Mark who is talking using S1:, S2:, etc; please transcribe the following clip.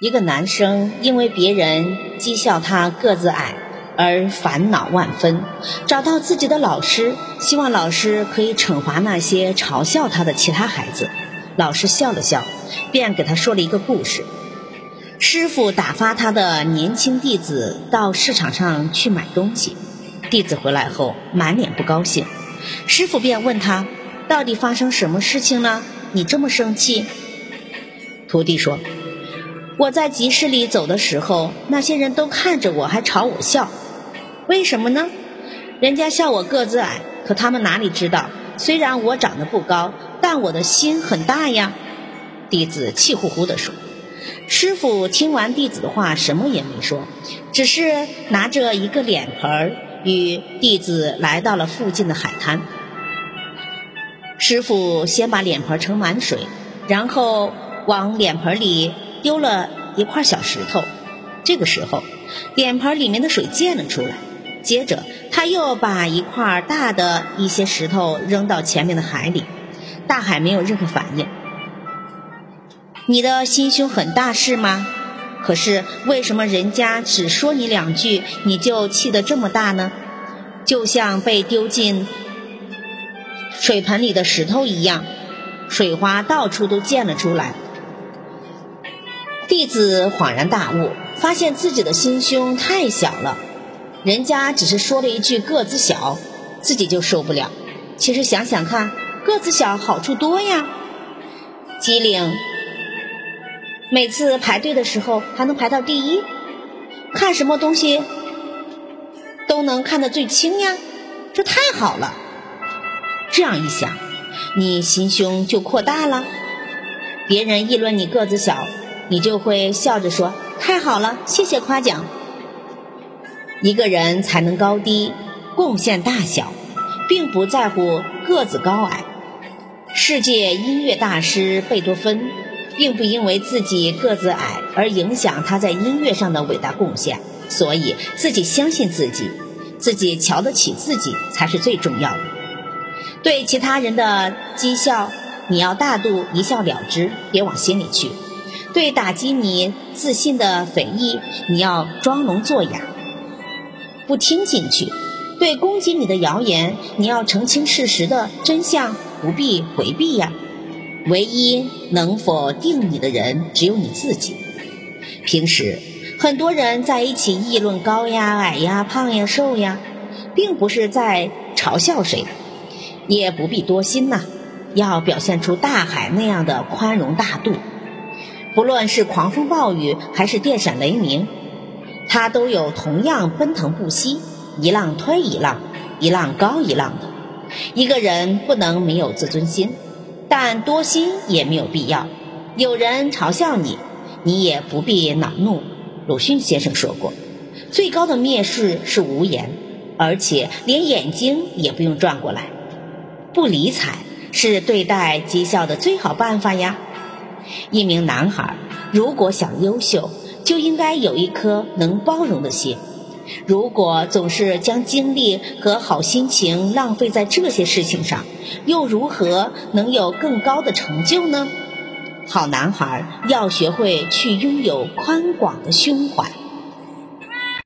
S1: 一个男生因为别人讥笑他个子矮而烦恼万分，找到自己的老师，希望老师可以惩罚那些嘲笑他的其他孩子。老师笑了笑，便给他说了一个故事：师傅打发他的年轻弟子到市场上去买东西，弟子回来后满脸不高兴，师傅便问他：“到底发生什么事情了？你这么生气？”徒弟说。我在集市里走的时候，那些人都看着我，还朝我笑，为什么呢？人家笑我个子矮，可他们哪里知道，虽然我长得不高，但我的心很大呀。弟子气呼呼地说。师傅听完弟子的话，什么也没说，只是拿着一个脸盆儿，与弟子来到了附近的海滩。师傅先把脸盆盛满水，然后往脸盆里。丢了一块小石头，这个时候，脸盆里面的水溅了出来。接着，他又把一块大的一些石头扔到前面的海里，大海没有任何反应。你的心胸很大是吗？可是为什么人家只说你两句，你就气得这么大呢？就像被丢进水盆里的石头一样，水花到处都溅了出来。弟子恍然大悟，发现自己的心胸太小了。人家只是说了一句个子小，自己就受不了。其实想想看，个子小好处多呀。机灵，每次排队的时候还能排到第一，看什么东西都能看得最清呀，这太好了。这样一想，你心胸就扩大了。别人议论你个子小。你就会笑着说：“太好了，谢谢夸奖。”一个人才能高低、贡献大小，并不在乎个子高矮。世界音乐大师贝多芬，并不因为自己个子矮而影响他在音乐上的伟大贡献。所以，自己相信自己，自己瞧得起自己才是最重要的。对其他人的讥笑，你要大度一笑了之，别往心里去。对打击你自信的诽议，你要装聋作哑，不听进去；对攻击你的谣言，你要澄清事实的真相，不必回避呀。唯一能否定你的人，只有你自己。平时很多人在一起议论高呀、矮呀、胖呀、瘦呀，并不是在嘲笑谁，也不必多心呐。要表现出大海那样的宽容大度。不论是狂风暴雨还是电闪雷鸣，它都有同样奔腾不息，一浪推一浪，一浪高一浪的。一个人不能没有自尊心，但多心也没有必要。有人嘲笑你，你也不必恼怒。鲁迅先生说过：“最高的蔑视是无言，而且连眼睛也不用转过来。不理睬是对待讥笑的最好办法呀。”一名男孩如果想优秀，就应该有一颗能包容的心。如果总是将精力和好心情浪费在这些事情上，又如何能有更高的成就呢？好男孩要学会去拥有宽广的胸怀。